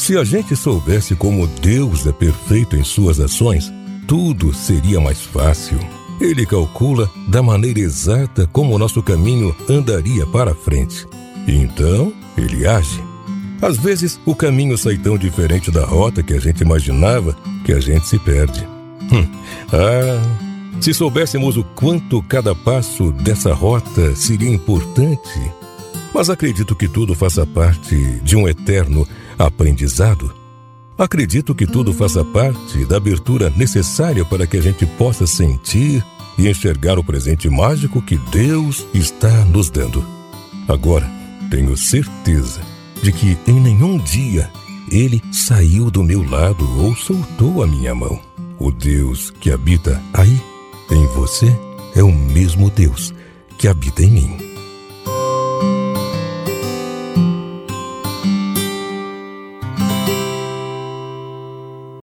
Se a gente soubesse como Deus é perfeito em suas ações, tudo seria mais fácil. Ele calcula da maneira exata como o nosso caminho andaria para frente. Então, ele age. Às vezes, o caminho sai tão diferente da rota que a gente imaginava que a gente se perde. Hum. Ah, se soubéssemos o quanto cada passo dessa rota seria importante. Mas acredito que tudo faça parte de um eterno aprendizado. Acredito que tudo faça parte da abertura necessária para que a gente possa sentir e enxergar o presente mágico que Deus está nos dando. Agora, tenho certeza de que em nenhum dia ele saiu do meu lado ou soltou a minha mão. O Deus que habita aí, em você, é o mesmo Deus que habita em mim.